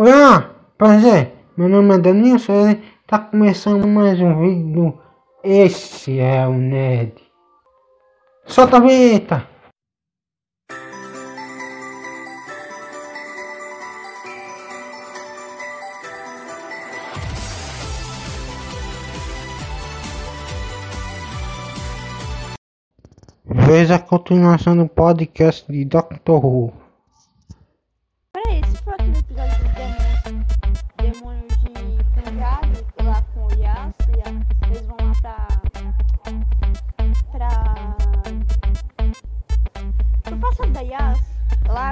Olá, prazer, meu nome é Danilson e tá começando mais um vídeo. Esse é o Ned. Solta a vinheta! Veja a continuação do podcast de Dr. Who.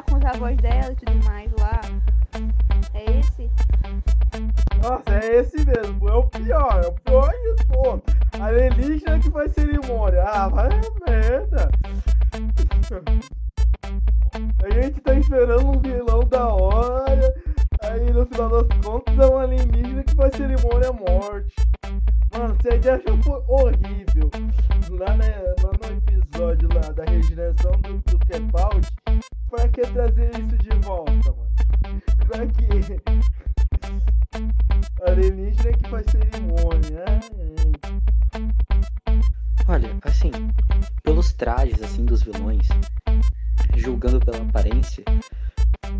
Com os avós dela e tudo mais lá. É esse? Nossa, é esse mesmo, é o pior, é o pior de todos. Alienígena que faz cerimônia. Ah, vai a merda. A gente tá esperando um vilão da hora, aí no final das contas é um alienígena que faz cerimônia morte. Mano, ideia já foi horrível. Lá, né, lá no episódio lá da regeneração do, do Capaldi, pra que trazer isso de volta, mano? Pra que? Alienígena que faz cerimônia. Ai. Olha, assim, pelos trajes assim dos vilões, julgando pela aparência,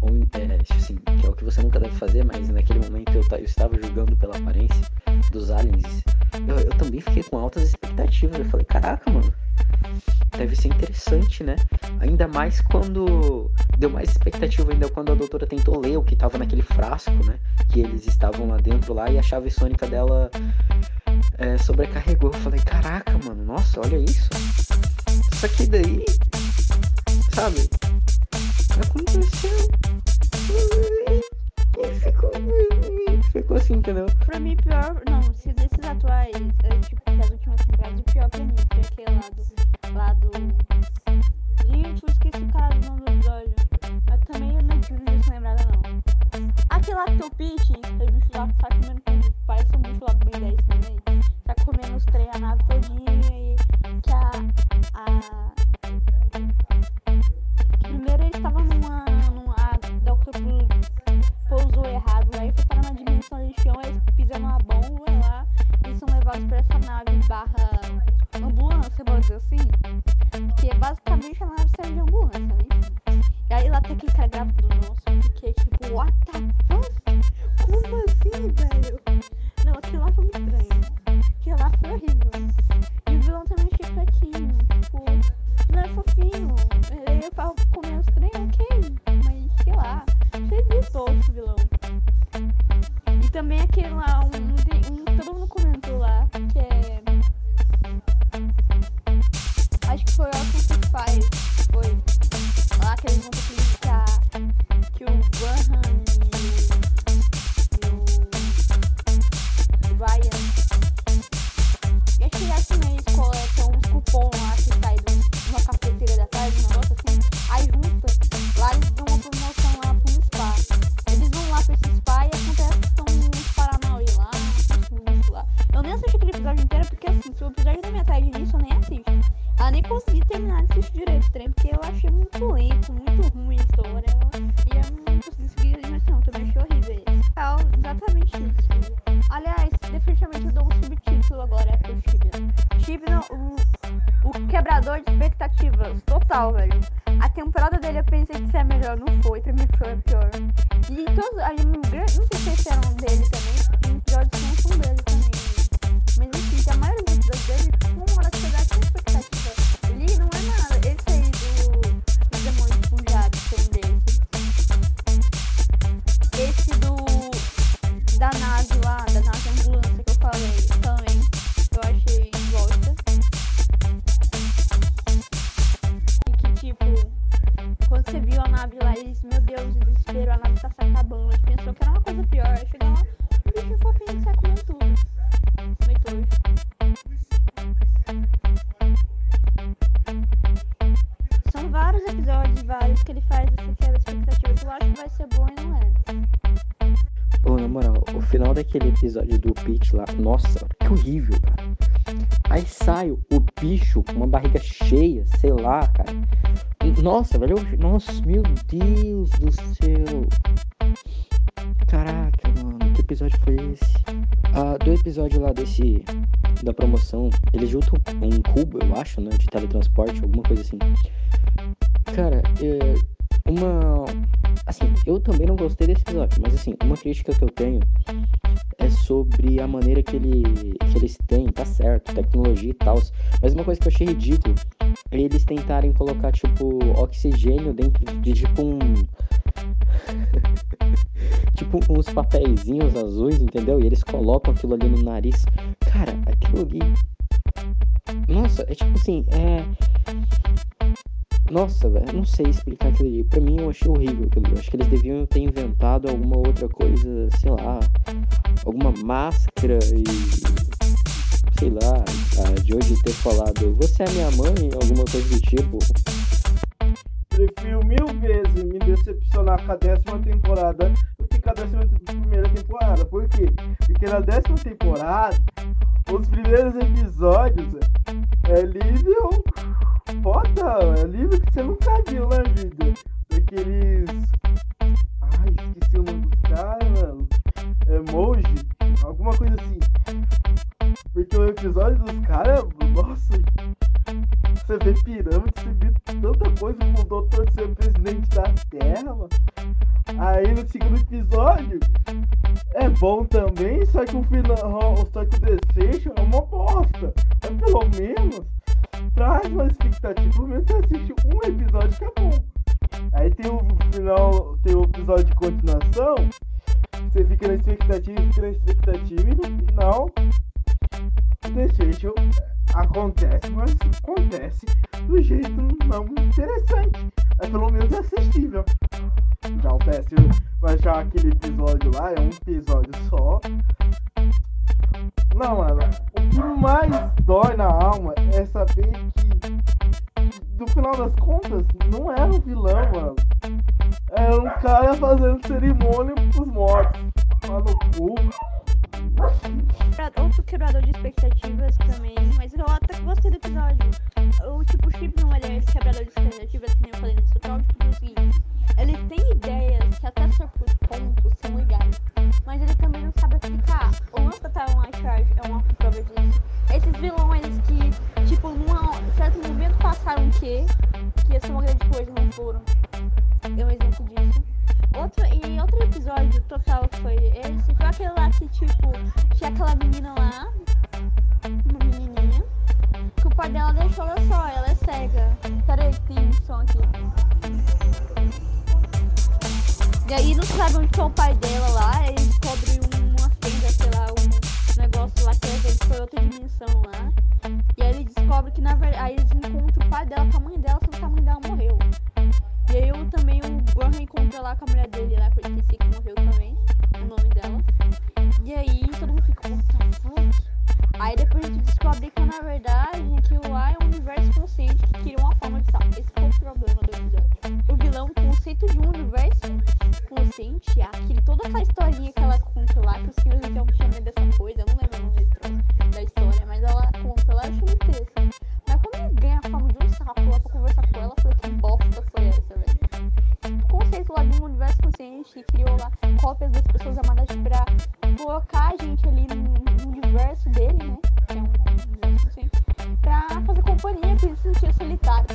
ou, é, assim, que é o que você nunca deve fazer, mas naquele momento eu, eu estava julgando pela aparência dos aliens, eu, eu também fiquei com altas expectativas. Eu falei, caraca, mano, deve ser interessante, né? Ainda mais quando deu mais expectativa ainda quando a doutora tentou ler o que tava naquele frasco, né? Que eles estavam lá dentro lá e a chave sônica dela é, sobrecarregou. Eu falei, caraca, mano, nossa, olha isso. Só que daí, sabe, aconteceu. E ficou, ficou assim, entendeu? Pra mim, pior. Não, se desses atuais, é, tipo, das últimas temporadas, o pior pra mim foi aquele lá do. lá do. Lento, muito ruim a história. E eu não consegui seguir a animação, também achei horrível esse. É exatamente isso. Aliás, definitivamente eu dou um subtítulo agora pro Tibia. Tibia, o, o quebrador de expectativas, total, velho. A temporada dele eu pensei que seria melhor, não foi, pra mim foi a pior. Que ele faz essa quebra de expectativa. que Eu acho que vai ser bom e não é. Ô, na moral, o final daquele episódio do Pete lá, nossa, que horrível, cara. Aí sai o bicho com uma barriga cheia, sei lá, cara. Nossa, velho, nossa, meu Deus do céu. Cara, episódio foi esse? Ah, do episódio lá desse. Da promoção, eles juntam um cubo, eu acho, né? De teletransporte, alguma coisa assim. Cara, é, uma. Assim, eu também não gostei desse episódio, mas assim, uma crítica que eu tenho é sobre a maneira que, ele, que eles têm, tá certo, tecnologia e tal. Mas uma coisa que eu achei ridículo é eles tentarem colocar, tipo, oxigênio dentro de tipo um. tipo uns papeizinhos azuis, entendeu? E eles colocam aquilo ali no nariz. Cara, aquilo ali. Nossa, é tipo assim, é. Nossa, velho, não sei explicar aquilo ali. Pra mim eu achei horrível aquilo ali. Eu acho que eles deviam ter inventado alguma outra coisa, sei lá, alguma máscara e. Sei lá, de hoje ter falado, você é minha mãe, alguma coisa do tipo. Prefiro mil vezes me decepcionar com a décima temporada do que com a décima primeira temporada. Por quê? Porque na décima temporada, os primeiros episódios é nível é nível que você nunca viu na vida. Daqueles. Ai, esqueci o nome dos caras, mano. Emoji, alguma coisa assim. Porque o episódio dos caras, nossa, você vê pirâmide, você vê tanta coisa como o doutor ser presidente da Terra, mano. Aí no segundo episódio é bom também, só que o final, só que o é uma bosta. Mas pelo menos traz uma expectativa, pelo menos você assiste um episódio que é bom. Aí tem o final, tem o episódio de continuação, você fica na expectativa, fica na expectativa e no final desfecho acontece, mas acontece do jeito não interessante. Mas pelo menos é assistível. Já o mas já aquele episódio lá é um episódio só. Não, mano, o que mais dói na alma é saber que, no final das contas, não era um vilão, mano. Era um cara fazendo cerimônia pros mortos. Lá no cu. Outro quebrador de expectativas também, mas eu até gostei foram. É um exemplo disso. Outro, e outro episódio total foi esse, foi aquele lá que, tipo, tinha aquela menina lá, uma menininha, que o pai dela deixou ela só, ela é cega. Peraí, tem um som aqui. E aí não sabe onde é o pai dela lá, ele descobre uma fenda, sei lá, um negócio lá que às vezes foi outra dimensão lá. E aí ele descobre que na verdade, aí eles encontram o pai dela com a mãe dela, só que a mãe dela morreu. Gohan encontra lá com a mulher dele lá, que eu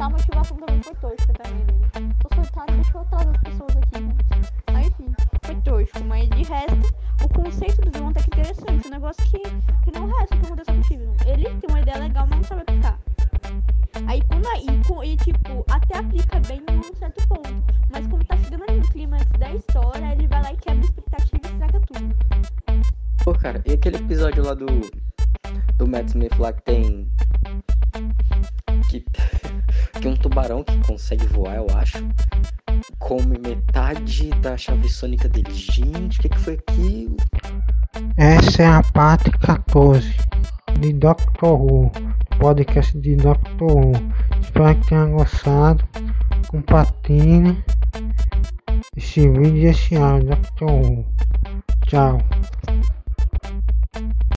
A motivação também foi tosca também dele. Tô solitário, deixa eu atrás das pessoas aqui, né? Enfim, foi tosco, mas de resto, o conceito do vilão até que interessante, um negócio que, que não resta que aconteceu com o Steven. Ele tem uma ideia legal, mas não sabe aplicar. Aí quando aí, com, e tipo, até aplica bem em um certo ponto. Mas quando tá chegando ali no clímax da história, ele vai lá e quebra a expectativa e estraga tudo. Pô, cara, e aquele episódio lá do. Do Matt Smith lá que tem. Que um tubarão que consegue voar, eu acho. Come metade da chave sônica dele. Gente, o que, que foi aquilo? Essa é a parte 14 de Doctor Who, podcast de Doctor Who. Espero que tenha gostado. Compartilhe esse vídeo e esse áudio Doctor Who. Tchau.